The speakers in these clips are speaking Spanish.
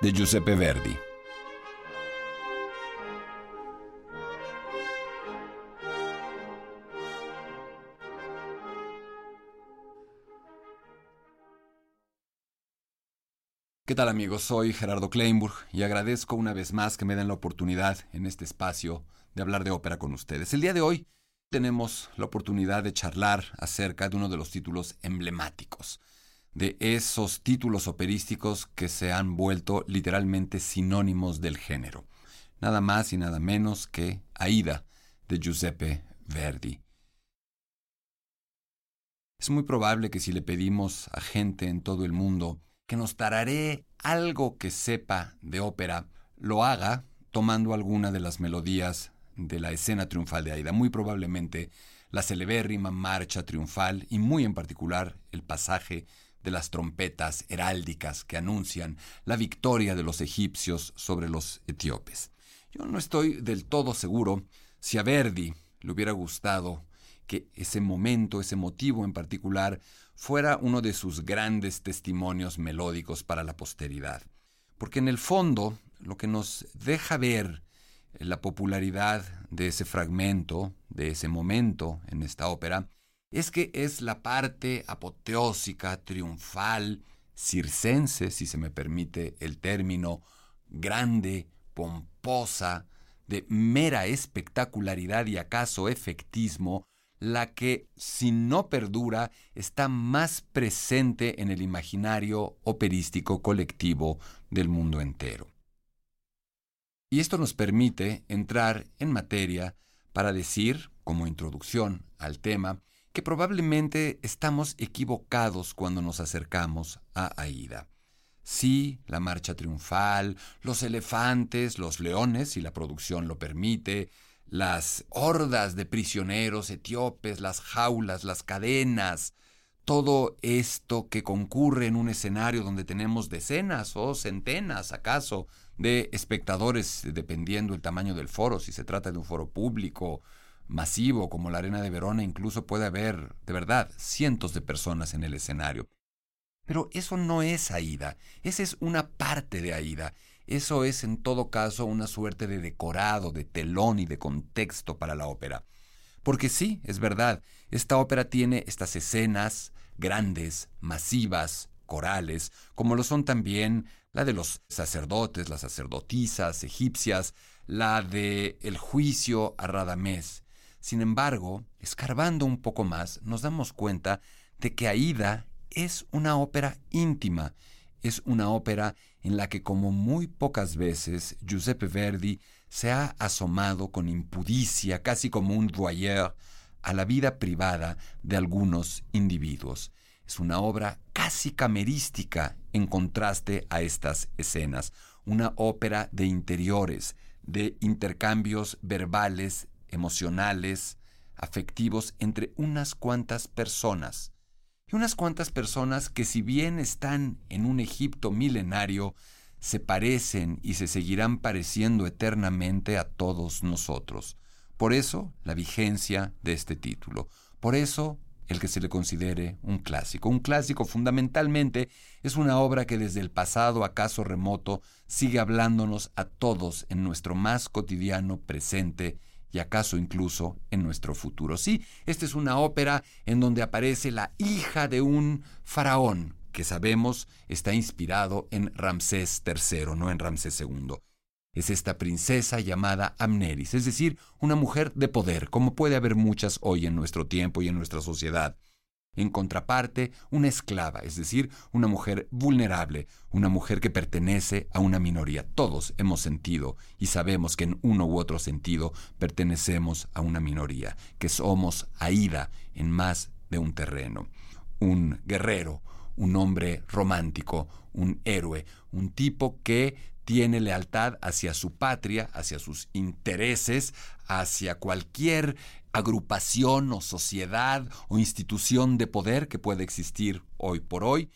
De Giuseppe Verdi. ¿Qué tal amigos? Soy Gerardo Kleinburg y agradezco una vez más que me den la oportunidad en este espacio de hablar de ópera con ustedes. El día de hoy tenemos la oportunidad de charlar acerca de uno de los títulos emblemáticos, de esos títulos operísticos que se han vuelto literalmente sinónimos del género. Nada más y nada menos que Aida de Giuseppe Verdi. Es muy probable que si le pedimos a gente en todo el mundo que nos tararé algo que sepa de ópera, lo haga tomando alguna de las melodías de la escena triunfal de Aida, muy probablemente la celebérrima marcha triunfal y muy en particular el pasaje de las trompetas heráldicas que anuncian la victoria de los egipcios sobre los etíopes. Yo no estoy del todo seguro si a Verdi le hubiera gustado que ese momento, ese motivo en particular, fuera uno de sus grandes testimonios melódicos para la posteridad. Porque en el fondo, lo que nos deja ver la popularidad de ese fragmento, de ese momento en esta ópera, es que es la parte apoteósica, triunfal, circense, si se me permite el término, grande, pomposa, de mera espectacularidad y acaso efectismo, la que, si no perdura, está más presente en el imaginario operístico colectivo del mundo entero. Y esto nos permite entrar en materia para decir, como introducción al tema, que probablemente estamos equivocados cuando nos acercamos a Aida. Sí, la marcha triunfal, los elefantes, los leones, si la producción lo permite, las hordas de prisioneros etíopes, las jaulas, las cadenas, todo esto que concurre en un escenario donde tenemos decenas o centenas, acaso, de espectadores, dependiendo el tamaño del foro, si se trata de un foro público, masivo, como la Arena de Verona, incluso puede haber, de verdad, cientos de personas en el escenario. Pero eso no es Aida, esa es una parte de Aida. Eso es en todo caso una suerte de decorado, de telón y de contexto para la ópera. Porque sí, es verdad, esta ópera tiene estas escenas grandes, masivas, corales, como lo son también la de los sacerdotes, las sacerdotisas egipcias, la de el juicio a Radamés. Sin embargo, escarbando un poco más, nos damos cuenta de que Aida es una ópera íntima, es una ópera en la que como muy pocas veces Giuseppe Verdi se ha asomado con impudicia, casi como un voyeur, a la vida privada de algunos individuos. Es una obra casi camerística en contraste a estas escenas, una ópera de interiores, de intercambios verbales, emocionales, afectivos entre unas cuantas personas. Y unas cuantas personas que si bien están en un Egipto milenario, se parecen y se seguirán pareciendo eternamente a todos nosotros. Por eso la vigencia de este título. Por eso el que se le considere un clásico. Un clásico fundamentalmente es una obra que desde el pasado acaso remoto sigue hablándonos a todos en nuestro más cotidiano presente y acaso incluso en nuestro futuro. Sí, esta es una ópera en donde aparece la hija de un faraón que sabemos está inspirado en Ramsés III, no en Ramsés II. Es esta princesa llamada Amneris, es decir, una mujer de poder, como puede haber muchas hoy en nuestro tiempo y en nuestra sociedad. En contraparte, una esclava, es decir, una mujer vulnerable, una mujer que pertenece a una minoría. Todos hemos sentido y sabemos que en uno u otro sentido pertenecemos a una minoría, que somos Aida en más de un terreno. Un guerrero, un hombre romántico, un héroe, un tipo que tiene lealtad hacia su patria, hacia sus intereses, hacia cualquier agrupación o sociedad o institución de poder que puede existir hoy por hoy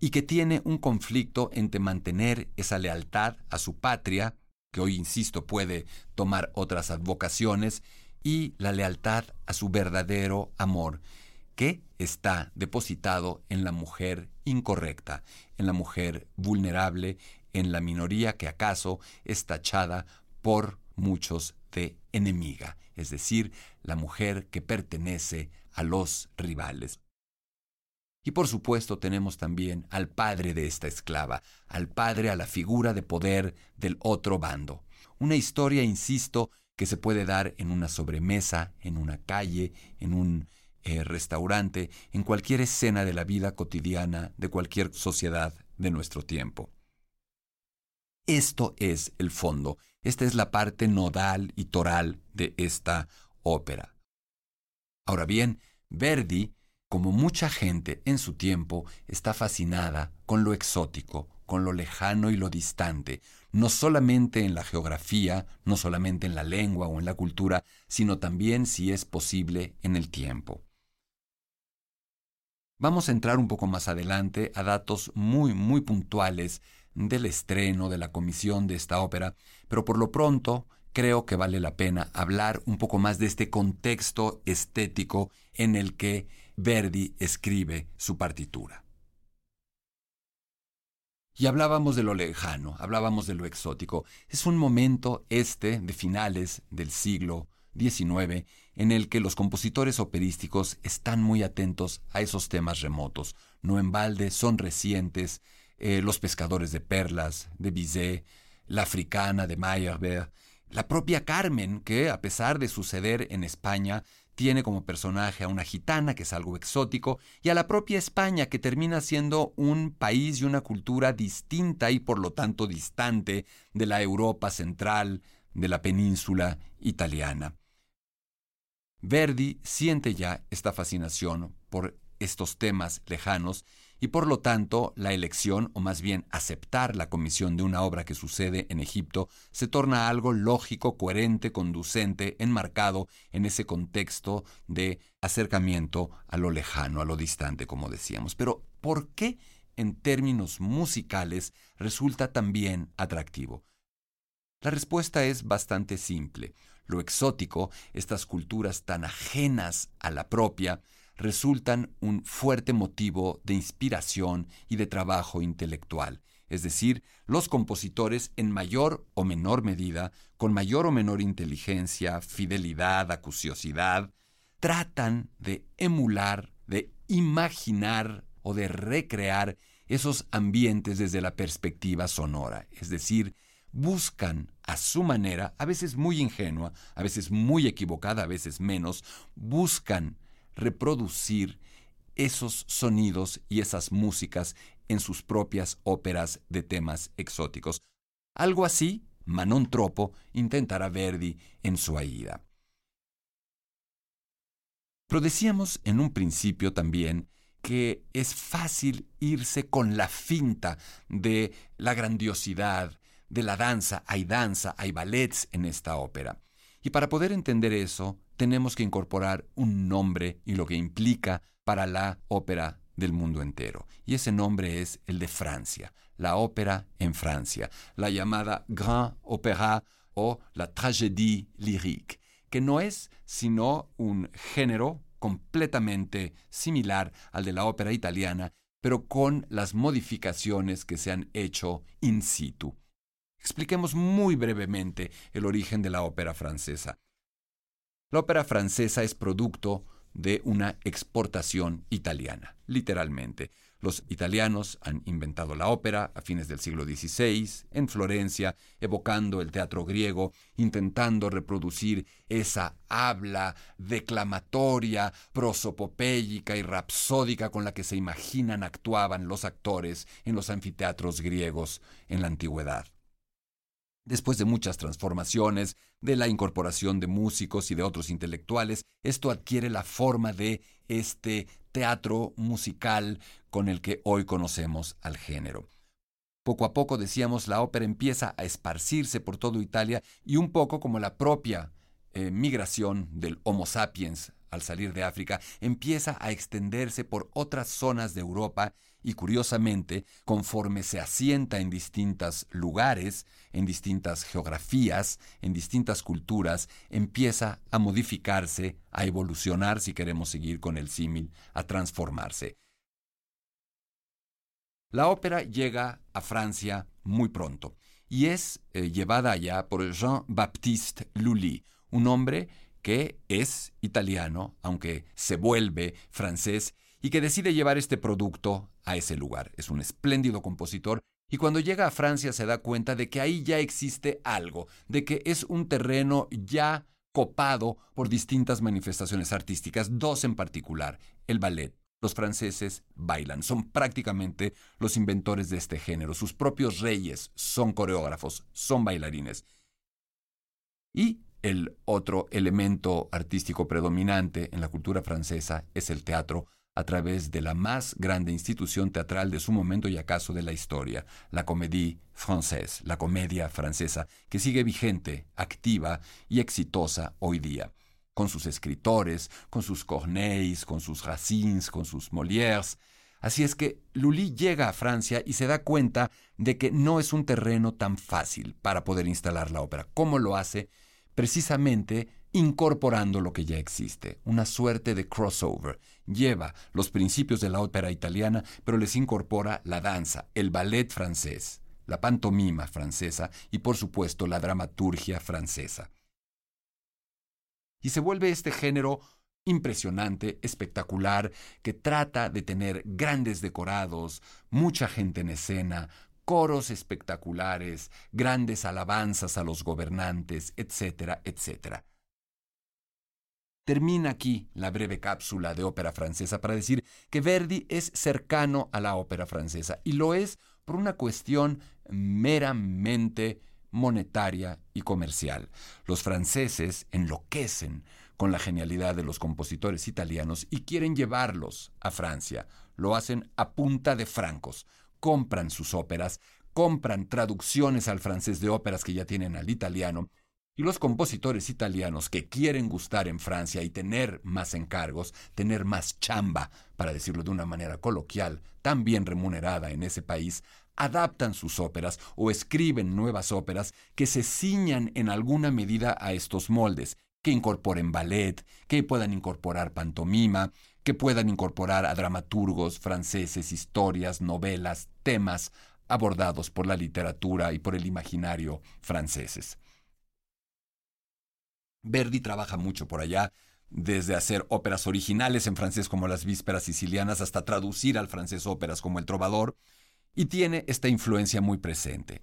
y que tiene un conflicto entre mantener esa lealtad a su patria, que hoy, insisto, puede tomar otras advocaciones, y la lealtad a su verdadero amor, que está depositado en la mujer incorrecta, en la mujer vulnerable, en la minoría que acaso es tachada por muchos de enemiga, es decir, la mujer que pertenece a los rivales. Y por supuesto tenemos también al padre de esta esclava, al padre a la figura de poder del otro bando. Una historia, insisto, que se puede dar en una sobremesa, en una calle, en un eh, restaurante, en cualquier escena de la vida cotidiana de cualquier sociedad de nuestro tiempo. Esto es el fondo, esta es la parte nodal y toral de esta ópera. Ahora bien, Verdi, como mucha gente en su tiempo, está fascinada con lo exótico, con lo lejano y lo distante, no solamente en la geografía, no solamente en la lengua o en la cultura, sino también, si es posible, en el tiempo. Vamos a entrar un poco más adelante a datos muy, muy puntuales del estreno, de la comisión de esta ópera, pero por lo pronto creo que vale la pena hablar un poco más de este contexto estético en el que Verdi escribe su partitura. Y hablábamos de lo lejano, hablábamos de lo exótico. Es un momento este de finales del siglo XIX en el que los compositores operísticos están muy atentos a esos temas remotos. No en balde son recientes eh, Los pescadores de perlas, de Bizet, La africana de Meyerbeer, la propia Carmen, que a pesar de suceder en España, tiene como personaje a una gitana, que es algo exótico, y a la propia España, que termina siendo un país y una cultura distinta y por lo tanto distante de la Europa central, de la península italiana. Verdi siente ya esta fascinación por estos temas lejanos y por lo tanto la elección, o más bien aceptar la comisión de una obra que sucede en Egipto, se torna algo lógico, coherente, conducente, enmarcado en ese contexto de acercamiento a lo lejano, a lo distante, como decíamos. Pero, ¿por qué en términos musicales resulta también atractivo? La respuesta es bastante simple. Lo exótico, estas culturas tan ajenas a la propia, resultan un fuerte motivo de inspiración y de trabajo intelectual, es decir, los compositores en mayor o menor medida, con mayor o menor inteligencia, fidelidad, acuciosidad, tratan de emular, de imaginar o de recrear esos ambientes desde la perspectiva sonora, es decir, buscan a su manera, a veces muy ingenua, a veces muy equivocada, a veces menos, buscan reproducir esos sonidos y esas músicas en sus propias óperas de temas exóticos. Algo así, Manon Tropo intentará Verdi en su Aida. Pero decíamos en un principio también que es fácil irse con la finta de la grandiosidad, de la danza. Hay danza, hay ballets en esta ópera. Y para poder entender eso, tenemos que incorporar un nombre y lo que implica para la ópera del mundo entero. Y ese nombre es el de Francia, la ópera en Francia, la llamada Grand Opéra o la Tragédie lyrique, que no es sino un género completamente similar al de la ópera italiana, pero con las modificaciones que se han hecho in situ. Expliquemos muy brevemente el origen de la ópera francesa. La ópera francesa es producto de una exportación italiana, literalmente. Los italianos han inventado la ópera a fines del siglo XVI en Florencia, evocando el teatro griego, intentando reproducir esa habla declamatoria, prosopopéyica y rapsódica con la que se imaginan actuaban los actores en los anfiteatros griegos en la antigüedad. Después de muchas transformaciones, de la incorporación de músicos y de otros intelectuales, esto adquiere la forma de este teatro musical con el que hoy conocemos al género. Poco a poco, decíamos, la ópera empieza a esparcirse por toda Italia y un poco como la propia eh, migración del Homo sapiens al salir de África, empieza a extenderse por otras zonas de Europa y curiosamente, conforme se asienta en distintos lugares, en distintas geografías, en distintas culturas, empieza a modificarse, a evolucionar, si queremos seguir con el símil, a transformarse. La ópera llega a Francia muy pronto y es eh, llevada allá por Jean-Baptiste Lully, un hombre que es italiano, aunque se vuelve francés, y que decide llevar este producto a ese lugar. Es un espléndido compositor y cuando llega a Francia se da cuenta de que ahí ya existe algo, de que es un terreno ya copado por distintas manifestaciones artísticas, dos en particular, el ballet. Los franceses bailan, son prácticamente los inventores de este género, sus propios reyes son coreógrafos, son bailarines. Y el otro elemento artístico predominante en la cultura francesa es el teatro a través de la más grande institución teatral de su momento y acaso de la historia, la Comédie Française, la comedia francesa, que sigue vigente, activa y exitosa hoy día, con sus escritores, con sus Corneilles, con sus Racines, con sus Molières. Así es que Lully llega a Francia y se da cuenta de que no es un terreno tan fácil para poder instalar la ópera. ¿Cómo lo hace? precisamente incorporando lo que ya existe, una suerte de crossover. Lleva los principios de la ópera italiana, pero les incorpora la danza, el ballet francés, la pantomima francesa y por supuesto la dramaturgia francesa. Y se vuelve este género impresionante, espectacular, que trata de tener grandes decorados, mucha gente en escena, coros espectaculares, grandes alabanzas a los gobernantes, etcétera, etcétera. Termina aquí la breve cápsula de ópera francesa para decir que Verdi es cercano a la ópera francesa y lo es por una cuestión meramente monetaria y comercial. Los franceses enloquecen con la genialidad de los compositores italianos y quieren llevarlos a Francia. Lo hacen a punta de francos, compran sus óperas, compran traducciones al francés de óperas que ya tienen al italiano, y los compositores italianos que quieren gustar en Francia y tener más encargos, tener más chamba, para decirlo de una manera coloquial, tan bien remunerada en ese país, adaptan sus óperas o escriben nuevas óperas que se ciñan en alguna medida a estos moldes, que incorporen ballet, que puedan incorporar pantomima, que puedan incorporar a dramaturgos franceses historias, novelas, temas abordados por la literatura y por el imaginario franceses. Verdi trabaja mucho por allá, desde hacer óperas originales en francés como las vísperas sicilianas hasta traducir al francés óperas como El Trovador, y tiene esta influencia muy presente.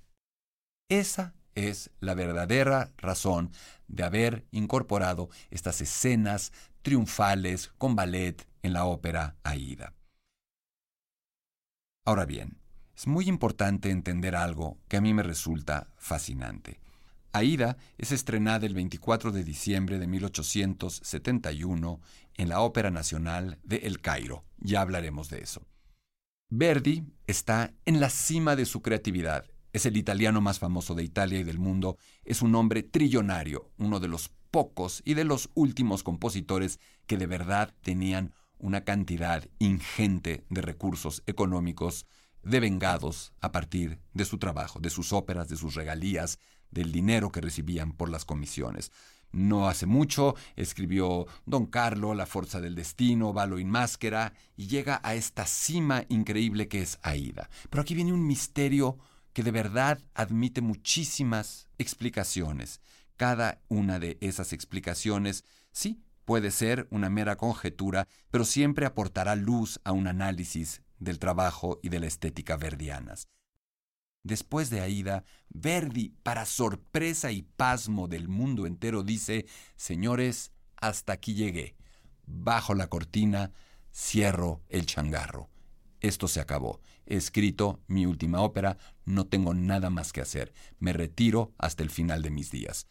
Esa es la verdadera razón de haber incorporado estas escenas triunfales con ballet en la ópera Aida. Ahora bien, es muy importante entender algo que a mí me resulta fascinante. Aida es estrenada el 24 de diciembre de 1871 en la Ópera Nacional de El Cairo. Ya hablaremos de eso. Verdi está en la cima de su creatividad. Es el italiano más famoso de Italia y del mundo. Es un hombre trillonario, uno de los pocos y de los últimos compositores que de verdad tenían una cantidad ingente de recursos económicos devengados a partir de su trabajo, de sus óperas, de sus regalías, del dinero que recibían por las comisiones. No hace mucho escribió Don Carlo, La Fuerza del Destino, Valo in Máscara, y llega a esta cima increíble que es Aida. Pero aquí viene un misterio que de verdad admite muchísimas explicaciones. Cada una de esas explicaciones, sí, puede ser una mera conjetura, pero siempre aportará luz a un análisis del trabajo y de la estética verdianas. Después de Aida, Verdi, para sorpresa y pasmo del mundo entero, dice, Señores, hasta aquí llegué. Bajo la cortina, cierro el changarro. Esto se acabó. He escrito mi última ópera, no tengo nada más que hacer. Me retiro hasta el final de mis días.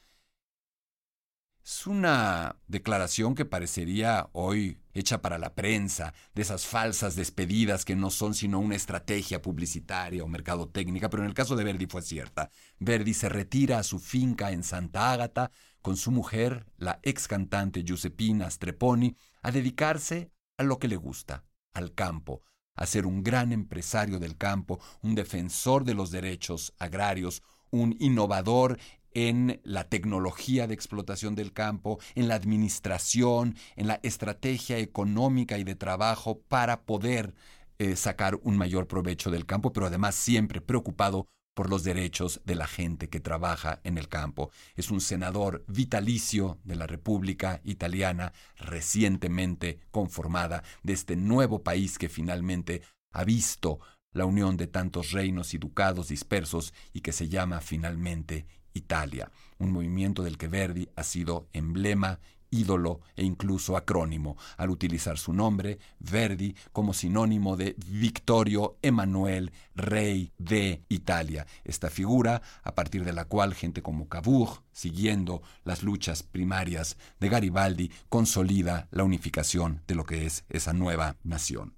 Es una declaración que parecería hoy hecha para la prensa, de esas falsas despedidas que no son sino una estrategia publicitaria o mercadotécnica, pero en el caso de Verdi fue cierta. Verdi se retira a su finca en Santa Ágata con su mujer, la ex cantante Giuseppina Streponi, a dedicarse a lo que le gusta, al campo, a ser un gran empresario del campo, un defensor de los derechos agrarios, un innovador en la tecnología de explotación del campo, en la administración, en la estrategia económica y de trabajo para poder eh, sacar un mayor provecho del campo, pero además siempre preocupado por los derechos de la gente que trabaja en el campo. Es un senador vitalicio de la República Italiana, recientemente conformada, de este nuevo país que finalmente ha visto la unión de tantos reinos y ducados dispersos y que se llama finalmente Italia, un movimiento del que Verdi ha sido emblema, ídolo e incluso acrónimo, al utilizar su nombre, Verdi, como sinónimo de Victorio Emanuel, rey de Italia. Esta figura, a partir de la cual gente como Cavour, siguiendo las luchas primarias de Garibaldi, consolida la unificación de lo que es esa nueva nación.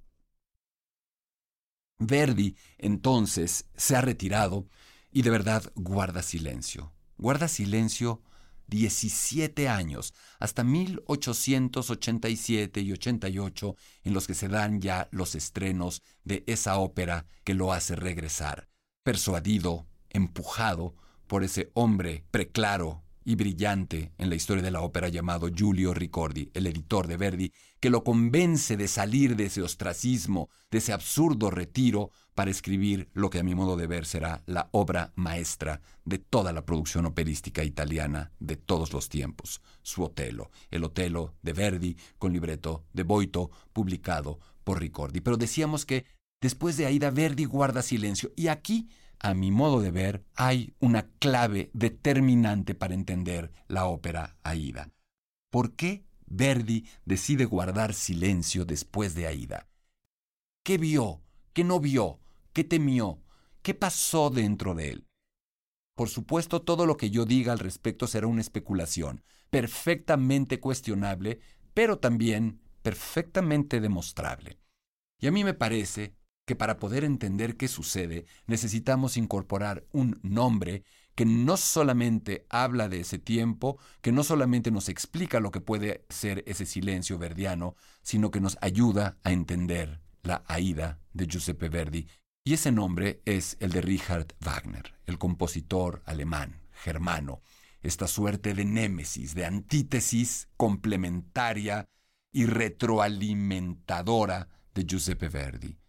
Verdi, entonces, se ha retirado y de verdad guarda silencio. Guarda silencio 17 años, hasta 1887 y 88, en los que se dan ya los estrenos de esa ópera que lo hace regresar, persuadido, empujado por ese hombre preclaro y brillante en la historia de la ópera llamado Giulio Ricordi, el editor de Verdi, que lo convence de salir de ese ostracismo, de ese absurdo retiro, para escribir lo que a mi modo de ver será la obra maestra de toda la producción operística italiana de todos los tiempos, su Otelo, el Otelo de Verdi con libreto de Boito, publicado por Ricordi. Pero decíamos que después de Aida Verdi guarda silencio y aquí a mi modo de ver, hay una clave determinante para entender la ópera Aida. ¿Por qué Verdi decide guardar silencio después de Aida? ¿Qué vio? ¿Qué no vio? ¿Qué temió? ¿Qué pasó dentro de él? Por supuesto, todo lo que yo diga al respecto será una especulación, perfectamente cuestionable, pero también perfectamente demostrable. Y a mí me parece que para poder entender qué sucede necesitamos incorporar un nombre que no solamente habla de ese tiempo, que no solamente nos explica lo que puede ser ese silencio verdiano, sino que nos ayuda a entender la Aida de Giuseppe Verdi. Y ese nombre es el de Richard Wagner, el compositor alemán, germano, esta suerte de némesis, de antítesis complementaria y retroalimentadora de Giuseppe Verdi.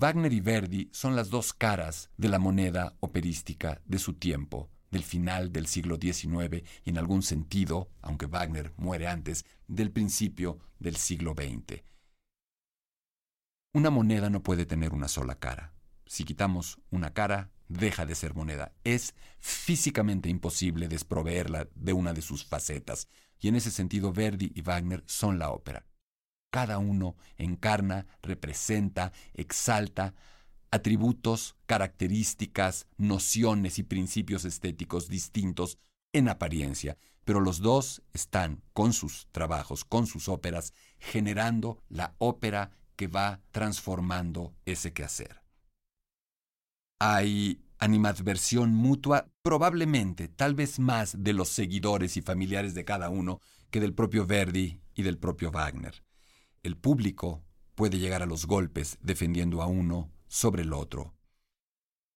Wagner y Verdi son las dos caras de la moneda operística de su tiempo, del final del siglo XIX y en algún sentido, aunque Wagner muere antes, del principio del siglo XX. Una moneda no puede tener una sola cara. Si quitamos una cara, deja de ser moneda. Es físicamente imposible desproveerla de una de sus facetas, y en ese sentido Verdi y Wagner son la ópera. Cada uno encarna, representa, exalta atributos, características, nociones y principios estéticos distintos en apariencia, pero los dos están con sus trabajos, con sus óperas, generando la ópera que va transformando ese quehacer. Hay animadversión mutua, probablemente, tal vez más de los seguidores y familiares de cada uno que del propio Verdi y del propio Wagner el público puede llegar a los golpes defendiendo a uno sobre el otro.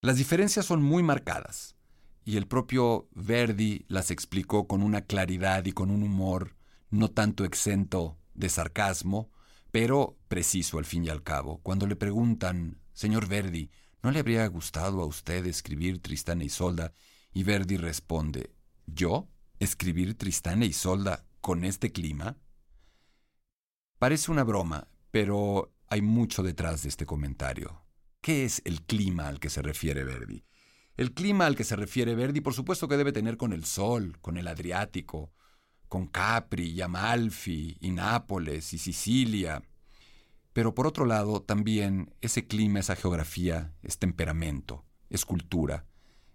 Las diferencias son muy marcadas, y el propio Verdi las explicó con una claridad y con un humor no tanto exento de sarcasmo, pero preciso al fin y al cabo. Cuando le preguntan, señor Verdi, ¿no le habría gustado a usted escribir Tristán e Isolda? Y Verdi responde, ¿yo? ¿Escribir Tristán e Isolda? con este clima? Parece una broma, pero hay mucho detrás de este comentario. ¿Qué es el clima al que se refiere Verdi? El clima al que se refiere Verdi, por supuesto que debe tener con el sol, con el Adriático, con Capri y Amalfi y Nápoles y Sicilia. Pero por otro lado, también ese clima, esa geografía, es temperamento, es cultura,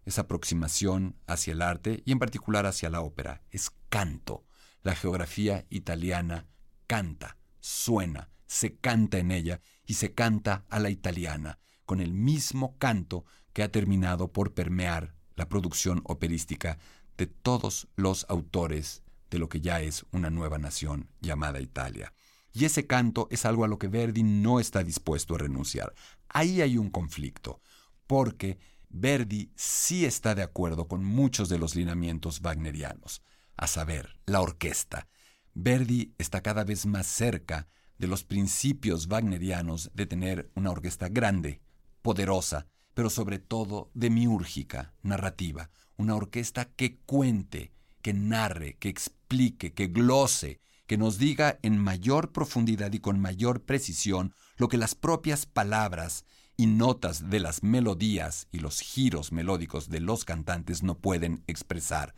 es aproximación hacia el arte y en particular hacia la ópera, es canto. La geografía italiana canta, suena, se canta en ella y se canta a la italiana, con el mismo canto que ha terminado por permear la producción operística de todos los autores de lo que ya es una nueva nación llamada Italia. Y ese canto es algo a lo que Verdi no está dispuesto a renunciar. Ahí hay un conflicto, porque Verdi sí está de acuerdo con muchos de los lineamientos wagnerianos, a saber, la orquesta. Verdi está cada vez más cerca de los principios wagnerianos de tener una orquesta grande, poderosa, pero sobre todo demiúrgica, narrativa, una orquesta que cuente, que narre, que explique, que glose, que nos diga en mayor profundidad y con mayor precisión lo que las propias palabras y notas de las melodías y los giros melódicos de los cantantes no pueden expresar.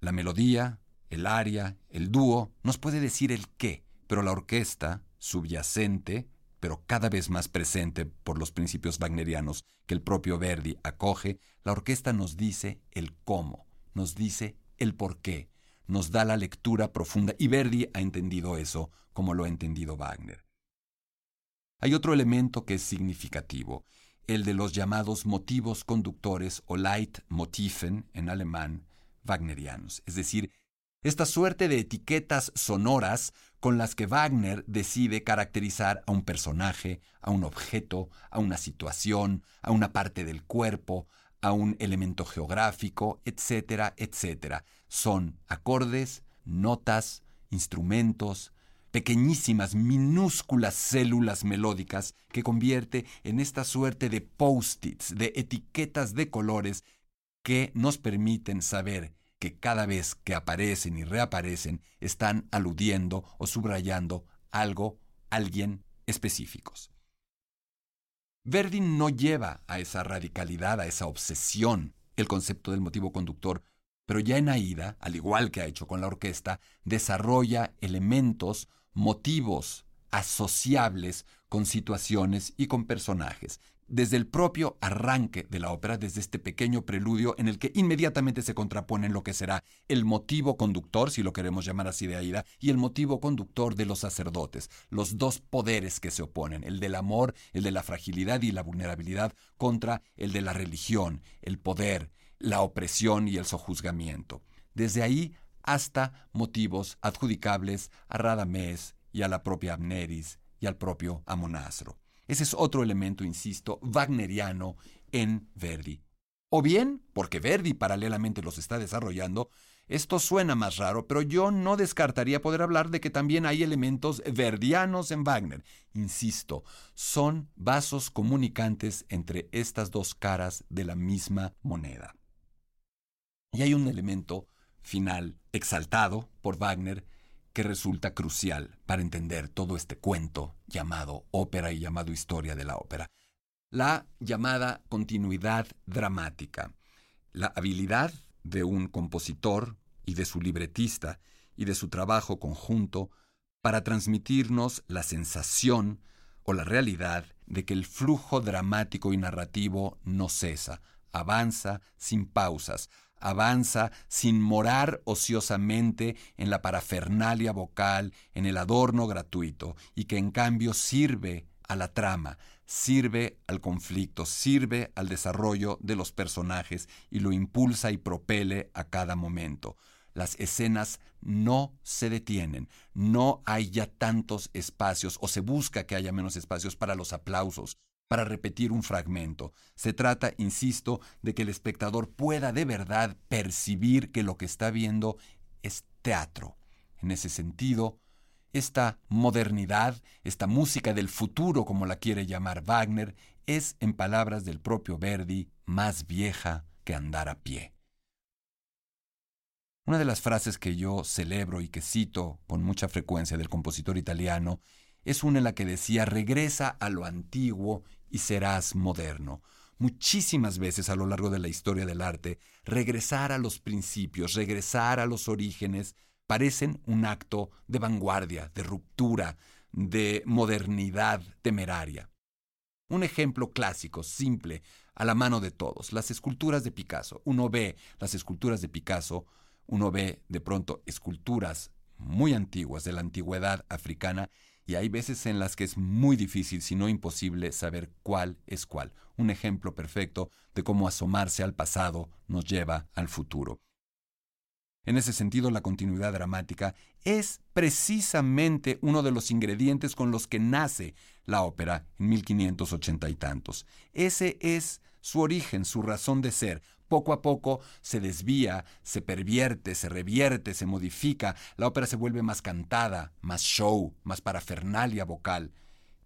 La melodía, el aria, el dúo, nos puede decir el qué, pero la orquesta, subyacente, pero cada vez más presente por los principios wagnerianos que el propio Verdi acoge, la orquesta nos dice el cómo, nos dice el por qué, nos da la lectura profunda y Verdi ha entendido eso como lo ha entendido Wagner. Hay otro elemento que es significativo, el de los llamados motivos conductores o Leitmotiven en alemán wagnerianos, es decir, esta suerte de etiquetas sonoras con las que Wagner decide caracterizar a un personaje, a un objeto, a una situación, a una parte del cuerpo, a un elemento geográfico, etcétera, etcétera. Son acordes, notas, instrumentos, pequeñísimas, minúsculas células melódicas que convierte en esta suerte de post-its, de etiquetas de colores que nos permiten saber que cada vez que aparecen y reaparecen están aludiendo o subrayando algo, alguien específicos. Verdi no lleva a esa radicalidad, a esa obsesión, el concepto del motivo conductor, pero ya en Aida, al igual que ha hecho con la orquesta, desarrolla elementos, motivos asociables con situaciones y con personajes, desde el propio arranque de la ópera, desde este pequeño preludio en el que inmediatamente se contraponen lo que será el motivo conductor, si lo queremos llamar así de Aida, y el motivo conductor de los sacerdotes, los dos poderes que se oponen, el del amor, el de la fragilidad y la vulnerabilidad, contra el de la religión, el poder, la opresión y el sojuzgamiento. Desde ahí hasta motivos adjudicables a Radamés y a la propia Amneris y al propio Amonastro. Ese es otro elemento, insisto, wagneriano en Verdi. O bien, porque Verdi paralelamente los está desarrollando, esto suena más raro, pero yo no descartaría poder hablar de que también hay elementos verdianos en Wagner. Insisto, son vasos comunicantes entre estas dos caras de la misma moneda. Y hay un elemento final exaltado por Wagner que resulta crucial para entender todo este cuento llamado ópera y llamado historia de la ópera. La llamada continuidad dramática, la habilidad de un compositor y de su libretista y de su trabajo conjunto para transmitirnos la sensación o la realidad de que el flujo dramático y narrativo no cesa, avanza sin pausas, avanza sin morar ociosamente en la parafernalia vocal, en el adorno gratuito, y que en cambio sirve a la trama, sirve al conflicto, sirve al desarrollo de los personajes y lo impulsa y propele a cada momento. Las escenas no se detienen, no hay ya tantos espacios o se busca que haya menos espacios para los aplausos, para repetir un fragmento. Se trata, insisto, de que el espectador pueda de verdad percibir que lo que está viendo es teatro. En ese sentido, esta modernidad, esta música del futuro, como la quiere llamar Wagner, es, en palabras del propio Verdi, más vieja que andar a pie. Una de las frases que yo celebro y que cito con mucha frecuencia del compositor italiano es una en la que decía, regresa a lo antiguo y serás moderno. Muchísimas veces a lo largo de la historia del arte, regresar a los principios, regresar a los orígenes, parecen un acto de vanguardia, de ruptura, de modernidad temeraria. Un ejemplo clásico, simple, a la mano de todos, las esculturas de Picasso. Uno ve las esculturas de Picasso, uno ve de pronto esculturas muy antiguas de la antigüedad africana y hay veces en las que es muy difícil, si no imposible, saber cuál es cuál. Un ejemplo perfecto de cómo asomarse al pasado nos lleva al futuro. En ese sentido, la continuidad dramática es precisamente uno de los ingredientes con los que nace la ópera en 1580 y tantos. Ese es su origen, su razón de ser. Poco a poco se desvía, se pervierte, se revierte, se modifica, la ópera se vuelve más cantada, más show, más parafernalia vocal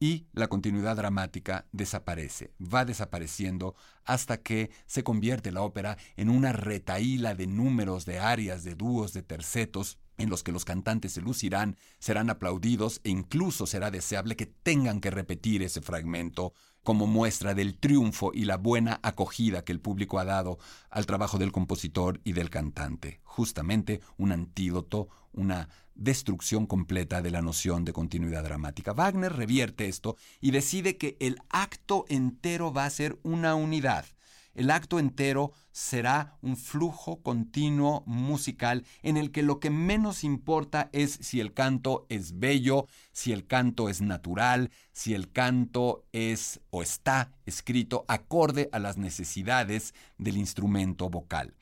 y la continuidad dramática desaparece, va desapareciendo hasta que se convierte la ópera en una retaíla de números, de arias, de dúos, de tercetos, en los que los cantantes se lucirán, serán aplaudidos e incluso será deseable que tengan que repetir ese fragmento como muestra del triunfo y la buena acogida que el público ha dado al trabajo del compositor y del cantante. Justamente un antídoto, una destrucción completa de la noción de continuidad dramática. Wagner revierte esto y decide que el acto entero va a ser una unidad. El acto entero será un flujo continuo musical en el que lo que menos importa es si el canto es bello, si el canto es natural, si el canto es o está escrito acorde a las necesidades del instrumento vocal.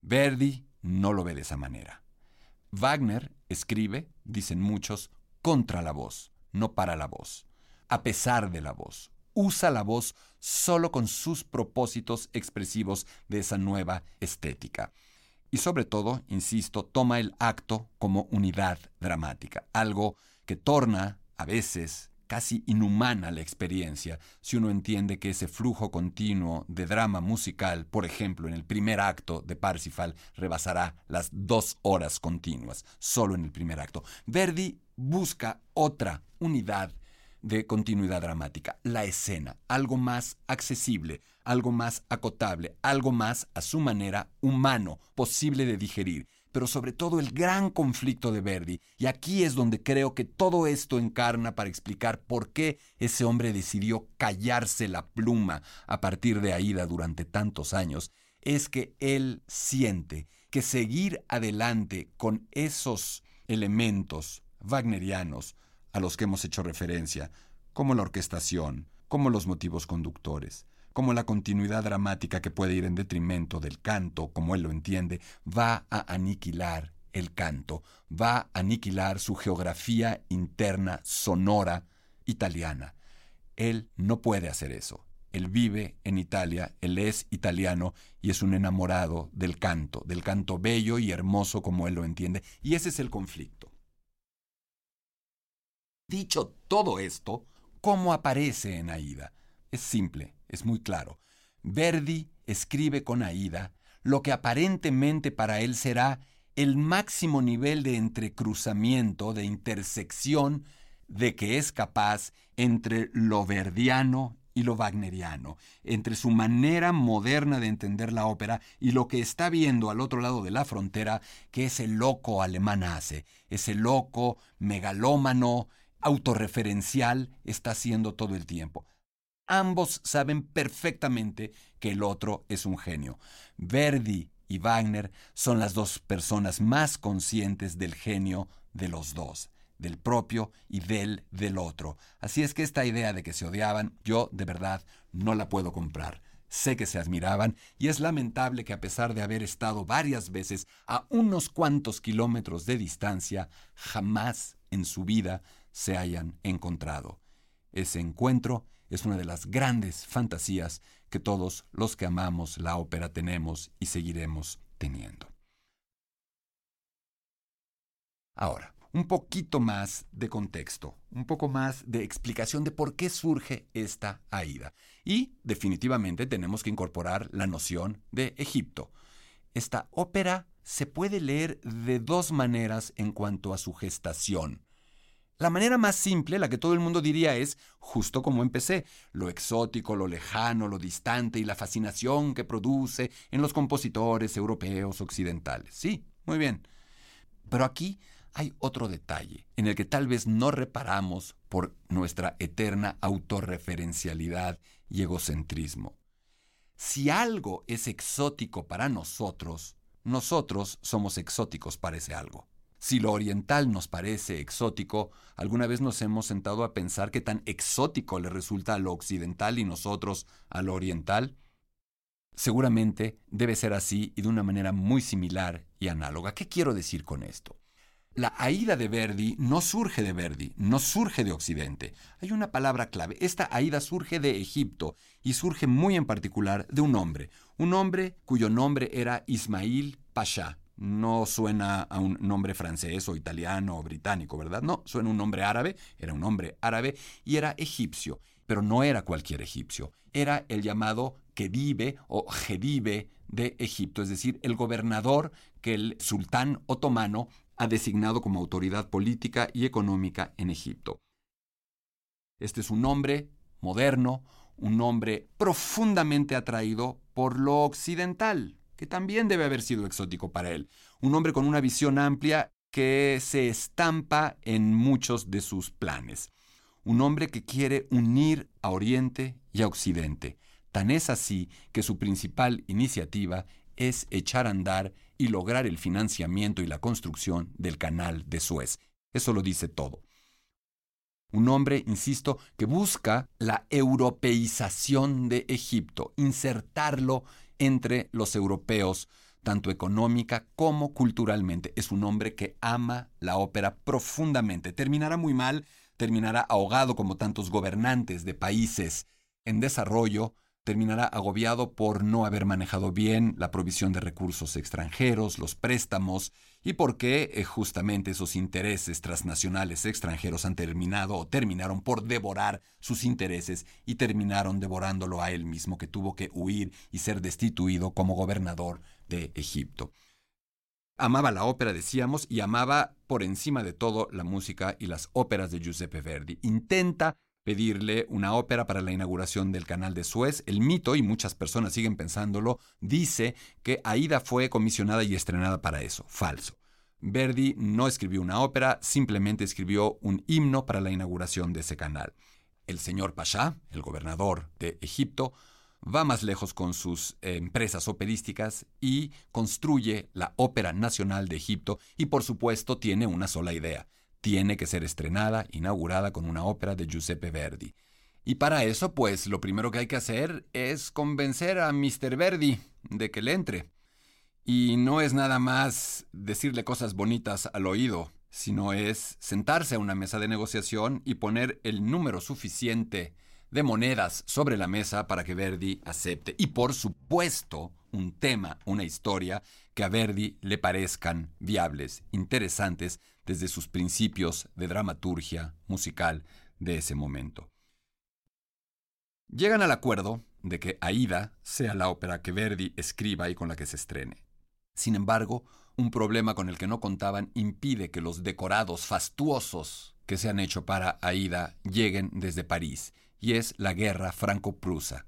Verdi no lo ve de esa manera. Wagner escribe, dicen muchos, contra la voz, no para la voz, a pesar de la voz. Usa la voz solo con sus propósitos expresivos de esa nueva estética. Y sobre todo, insisto, toma el acto como unidad dramática, algo que torna a veces casi inhumana la experiencia si uno entiende que ese flujo continuo de drama musical, por ejemplo, en el primer acto de Parsifal, rebasará las dos horas continuas, solo en el primer acto. Verdi busca otra unidad de continuidad dramática, la escena, algo más accesible, algo más acotable, algo más a su manera humano, posible de digerir pero sobre todo el gran conflicto de Verdi. Y aquí es donde creo que todo esto encarna para explicar por qué ese hombre decidió callarse la pluma a partir de Aida durante tantos años. Es que él siente que seguir adelante con esos elementos wagnerianos a los que hemos hecho referencia, como la orquestación, como los motivos conductores, como la continuidad dramática que puede ir en detrimento del canto, como él lo entiende, va a aniquilar el canto, va a aniquilar su geografía interna sonora italiana. Él no puede hacer eso. Él vive en Italia, él es italiano y es un enamorado del canto, del canto bello y hermoso como él lo entiende. Y ese es el conflicto. Dicho todo esto, ¿cómo aparece en Aida? Es simple es muy claro. Verdi escribe con Aida lo que aparentemente para él será el máximo nivel de entrecruzamiento, de intersección de que es capaz entre lo verdiano y lo wagneriano, entre su manera moderna de entender la ópera y lo que está viendo al otro lado de la frontera que ese loco alemán hace, ese loco megalómano, autorreferencial está haciendo todo el tiempo. Ambos saben perfectamente que el otro es un genio. Verdi y Wagner son las dos personas más conscientes del genio de los dos, del propio y del del otro. Así es que esta idea de que se odiaban, yo de verdad no la puedo comprar. Sé que se admiraban y es lamentable que a pesar de haber estado varias veces a unos cuantos kilómetros de distancia, jamás en su vida se hayan encontrado. Ese encuentro es una de las grandes fantasías que todos los que amamos la ópera tenemos y seguiremos teniendo. Ahora, un poquito más de contexto, un poco más de explicación de por qué surge esta Aida. Y definitivamente tenemos que incorporar la noción de Egipto. esta ópera se puede leer de dos maneras en cuanto a su gestación. La manera más simple, la que todo el mundo diría, es justo como empecé, lo exótico, lo lejano, lo distante y la fascinación que produce en los compositores europeos occidentales. Sí, muy bien. Pero aquí hay otro detalle en el que tal vez no reparamos por nuestra eterna autorreferencialidad y egocentrismo. Si algo es exótico para nosotros, nosotros somos exóticos para ese algo. Si lo oriental nos parece exótico, ¿alguna vez nos hemos sentado a pensar qué tan exótico le resulta a lo occidental y nosotros a lo oriental? Seguramente debe ser así y de una manera muy similar y análoga. ¿Qué quiero decir con esto? La Aida de Verdi no surge de Verdi, no surge de Occidente. Hay una palabra clave. Esta Aida surge de Egipto y surge muy en particular de un hombre. Un hombre cuyo nombre era Ismail Pasha no suena a un nombre francés o italiano o británico, ¿verdad? No, suena un nombre árabe, era un nombre árabe y era egipcio, pero no era cualquier egipcio, era el llamado Kedibe o Gedibe de Egipto, es decir, el gobernador que el sultán otomano ha designado como autoridad política y económica en Egipto. Este es un nombre moderno, un nombre profundamente atraído por lo occidental, que también debe haber sido exótico para él. Un hombre con una visión amplia que se estampa en muchos de sus planes. Un hombre que quiere unir a Oriente y a Occidente. Tan es así que su principal iniciativa es echar a andar y lograr el financiamiento y la construcción del canal de Suez. Eso lo dice todo. Un hombre, insisto, que busca la europeización de Egipto, insertarlo entre los europeos, tanto económica como culturalmente. Es un hombre que ama la ópera profundamente. Terminará muy mal, terminará ahogado como tantos gobernantes de países en desarrollo, terminará agobiado por no haber manejado bien la provisión de recursos extranjeros, los préstamos, y porque eh, justamente esos intereses transnacionales extranjeros han terminado o terminaron por devorar sus intereses y terminaron devorándolo a él mismo, que tuvo que huir y ser destituido como gobernador de Egipto. Amaba la ópera, decíamos, y amaba por encima de todo la música y las óperas de Giuseppe Verdi. Intenta pedirle una ópera para la inauguración del canal de Suez. El mito, y muchas personas siguen pensándolo, dice que Aida fue comisionada y estrenada para eso. Falso. Verdi no escribió una ópera, simplemente escribió un himno para la inauguración de ese canal. El señor Pasha, el gobernador de Egipto, va más lejos con sus empresas operísticas y construye la Ópera Nacional de Egipto y por supuesto tiene una sola idea, tiene que ser estrenada, inaugurada con una ópera de Giuseppe Verdi. Y para eso, pues, lo primero que hay que hacer es convencer a Mr. Verdi de que le entre. Y no es nada más decirle cosas bonitas al oído, sino es sentarse a una mesa de negociación y poner el número suficiente de monedas sobre la mesa para que Verdi acepte. Y por supuesto, un tema, una historia que a Verdi le parezcan viables, interesantes desde sus principios de dramaturgia musical de ese momento. Llegan al acuerdo de que Aida sea la ópera que Verdi escriba y con la que se estrene. Sin embargo, un problema con el que no contaban impide que los decorados fastuosos que se han hecho para Aida lleguen desde París, y es la guerra franco-prusa,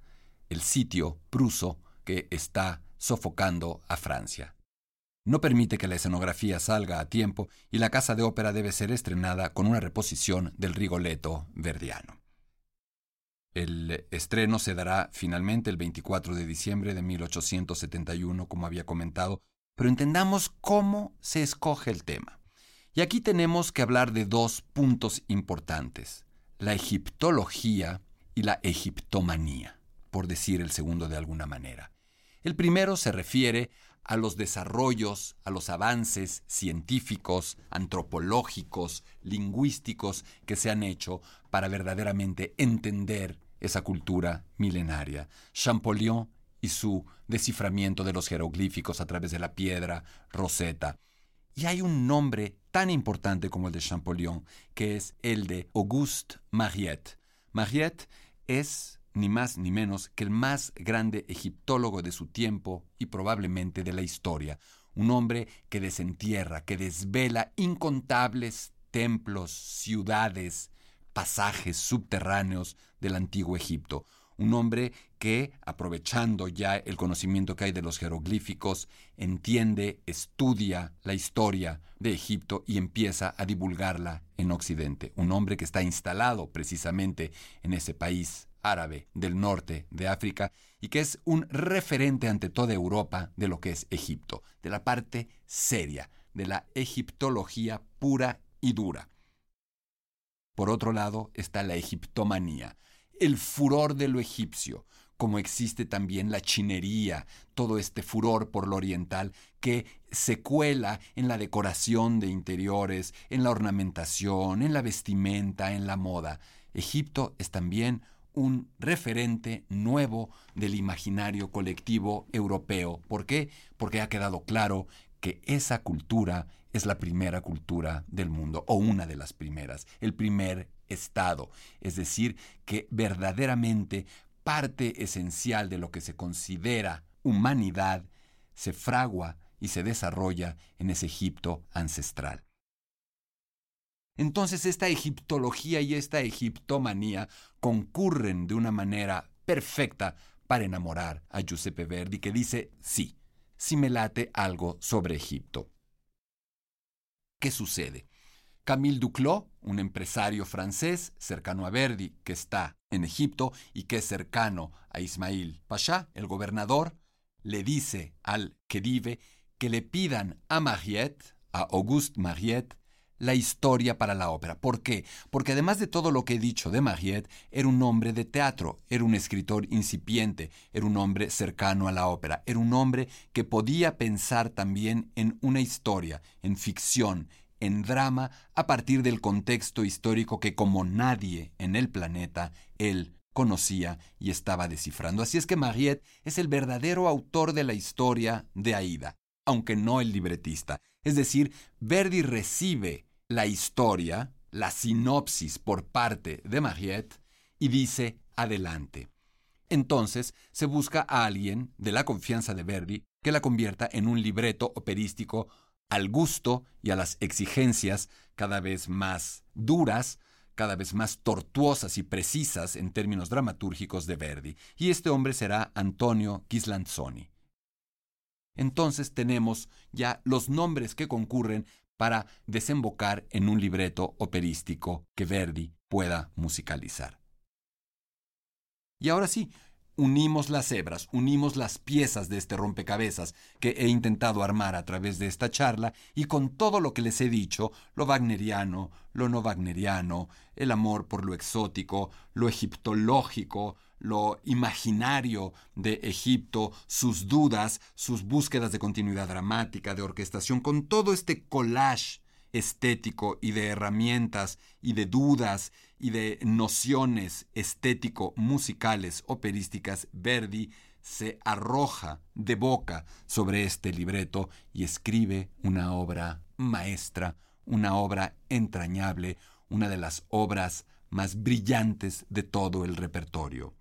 el sitio pruso que está sofocando a Francia. No permite que la escenografía salga a tiempo y la casa de ópera debe ser estrenada con una reposición del Rigoletto verdiano. El estreno se dará finalmente el 24 de diciembre de 1871, como había comentado, pero entendamos cómo se escoge el tema. Y aquí tenemos que hablar de dos puntos importantes, la egiptología y la egiptomanía, por decir el segundo de alguna manera. El primero se refiere a los desarrollos, a los avances científicos, antropológicos, lingüísticos que se han hecho para verdaderamente entender esa cultura milenaria. Champollion y su desciframiento de los jeroglíficos a través de la piedra Rosetta. Y hay un nombre tan importante como el de Champollion, que es el de Auguste Mariette. Mariette es ni más ni menos que el más grande egiptólogo de su tiempo y probablemente de la historia, un hombre que desentierra, que desvela incontables templos, ciudades, pasajes subterráneos del antiguo Egipto, un hombre que, aprovechando ya el conocimiento que hay de los jeroglíficos, entiende, estudia la historia de Egipto y empieza a divulgarla en Occidente. Un hombre que está instalado precisamente en ese país árabe del norte de África y que es un referente ante toda Europa de lo que es Egipto, de la parte seria, de la egiptología pura y dura. Por otro lado está la egiptomanía, el furor de lo egipcio, como existe también la chinería, todo este furor por lo oriental que se cuela en la decoración de interiores, en la ornamentación, en la vestimenta, en la moda. Egipto es también un referente nuevo del imaginario colectivo europeo. ¿Por qué? Porque ha quedado claro que esa cultura es la primera cultura del mundo, o una de las primeras, el primer Estado, es decir, que verdaderamente parte esencial de lo que se considera humanidad se fragua y se desarrolla en ese Egipto ancestral. Entonces esta egiptología y esta egiptomanía concurren de una manera perfecta para enamorar a Giuseppe Verdi, que dice, sí, sí me late algo sobre Egipto. ¿Qué sucede? Camille Duclos, un empresario francés cercano a Verdi, que está en Egipto y que es cercano a Ismail Pasha, el gobernador, le dice al Khedive que le pidan a Mariette, a Auguste Mariette, la historia para la ópera. ¿Por qué? Porque además de todo lo que he dicho de Mariette, era un hombre de teatro, era un escritor incipiente, era un hombre cercano a la ópera, era un hombre que podía pensar también en una historia, en ficción, en drama a partir del contexto histórico que como nadie en el planeta él conocía y estaba descifrando. Así es que Mariette es el verdadero autor de la historia de Aida, aunque no el libretista. Es decir, Verdi recibe la historia, la sinopsis por parte de Mariette y dice adelante. Entonces se busca a alguien de la confianza de Verdi que la convierta en un libreto operístico al gusto y a las exigencias cada vez más duras, cada vez más tortuosas y precisas en términos dramatúrgicos de Verdi, y este hombre será Antonio Ghislanzoni. Entonces tenemos ya los nombres que concurren para desembocar en un libreto operístico que Verdi pueda musicalizar. Y ahora sí, unimos las hebras, unimos las piezas de este rompecabezas que he intentado armar a través de esta charla y con todo lo que les he dicho, lo wagneriano, lo no wagneriano, el amor por lo exótico, lo egiptológico, lo imaginario de Egipto, sus dudas, sus búsquedas de continuidad dramática, de orquestación, con todo este collage estético y de herramientas y de dudas y de nociones estético-musicales operísticas, Verdi se arroja de boca sobre este libreto y escribe una obra maestra, una obra entrañable, una de las obras más brillantes de todo el repertorio.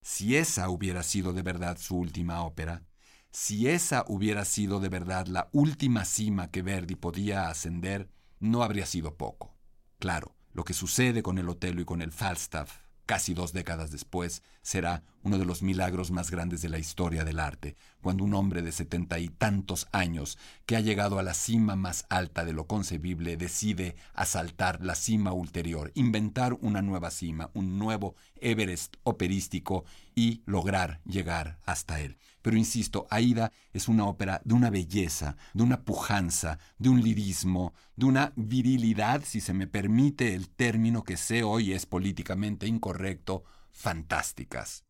Si esa hubiera sido de verdad su última ópera, si esa hubiera sido de verdad la última cima que Verdi podía ascender, no habría sido poco. Claro, lo que sucede con el Otelo y con el Falstaff, casi dos décadas después, será uno de los milagros más grandes de la historia del arte, cuando un hombre de setenta y tantos años, que ha llegado a la cima más alta de lo concebible, decide asaltar la cima ulterior, inventar una nueva cima, un nuevo Everest operístico y lograr llegar hasta él. Pero insisto, Aida es una ópera de una belleza, de una pujanza, de un lirismo, de una virilidad, si se me permite el término que sé hoy es políticamente incorrecto, fantásticas.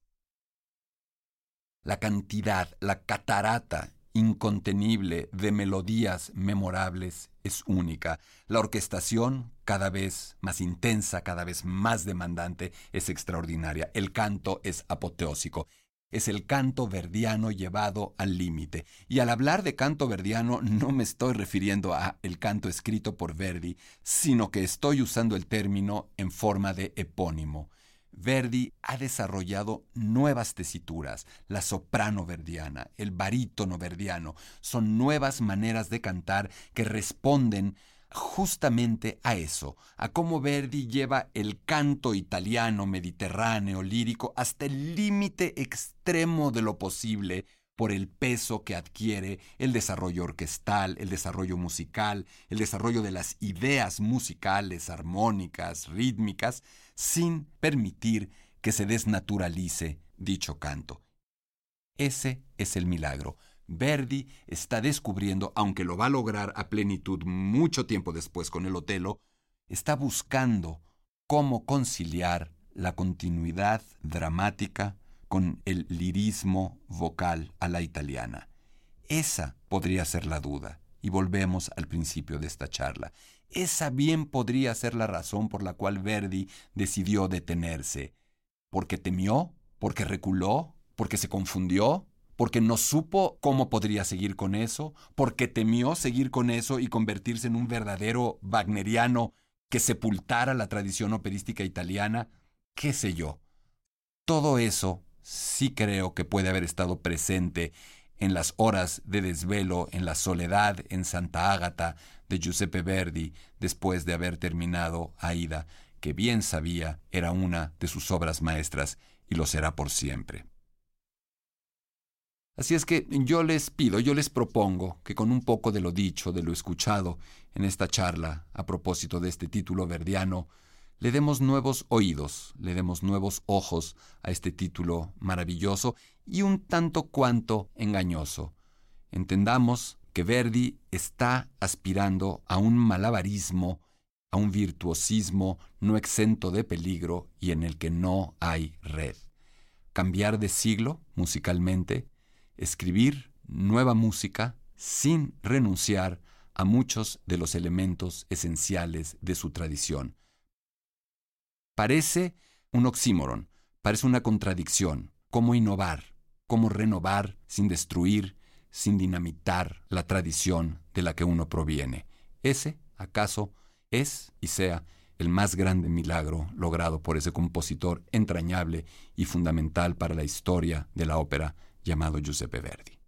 La cantidad, la catarata incontenible de melodías memorables es única. La orquestación, cada vez más intensa, cada vez más demandante, es extraordinaria. El canto es apoteósico. Es el canto verdiano llevado al límite. Y al hablar de canto verdiano no me estoy refiriendo a el canto escrito por Verdi, sino que estoy usando el término en forma de epónimo. Verdi ha desarrollado nuevas tesituras, la soprano verdiana, el barítono verdiano, son nuevas maneras de cantar que responden justamente a eso, a cómo Verdi lleva el canto italiano, mediterráneo, lírico, hasta el límite extremo de lo posible por el peso que adquiere el desarrollo orquestal, el desarrollo musical, el desarrollo de las ideas musicales, armónicas, rítmicas, sin permitir que se desnaturalice dicho canto. Ese es el milagro. Verdi está descubriendo, aunque lo va a lograr a plenitud mucho tiempo después con el Otelo, está buscando cómo conciliar la continuidad dramática con el lirismo vocal a la italiana. Esa podría ser la duda, y volvemos al principio de esta charla. Esa bien podría ser la razón por la cual Verdi decidió detenerse. ¿Porque temió? ¿Porque reculó? ¿Porque se confundió? porque no supo cómo podría seguir con eso, porque temió seguir con eso y convertirse en un verdadero wagneriano que sepultara la tradición operística italiana, qué sé yo. Todo eso sí creo que puede haber estado presente en las horas de desvelo, en la soledad en Santa Ágata de Giuseppe Verdi después de haber terminado Aida, que bien sabía era una de sus obras maestras y lo será por siempre. Así es que yo les pido, yo les propongo que con un poco de lo dicho, de lo escuchado en esta charla a propósito de este título verdiano, le demos nuevos oídos, le demos nuevos ojos a este título maravilloso y un tanto cuanto engañoso. Entendamos que Verdi está aspirando a un malabarismo, a un virtuosismo no exento de peligro y en el que no hay red. Cambiar de siglo musicalmente, escribir nueva música sin renunciar a muchos de los elementos esenciales de su tradición. Parece un oxímoron, parece una contradicción. ¿Cómo innovar? ¿Cómo renovar sin destruir, sin dinamitar la tradición de la que uno proviene? Ese, acaso, es y sea el más grande milagro logrado por ese compositor entrañable y fundamental para la historia de la ópera llamado Giuseppe Verdi.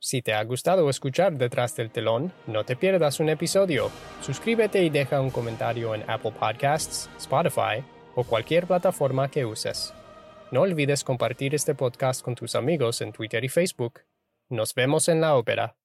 Si te ha gustado escuchar Detrás del telón, no te pierdas un episodio. Suscríbete y deja un comentario en Apple Podcasts, Spotify o cualquier plataforma que uses. No olvides compartir este podcast con tus amigos en Twitter y Facebook. Nos vemos en la ópera.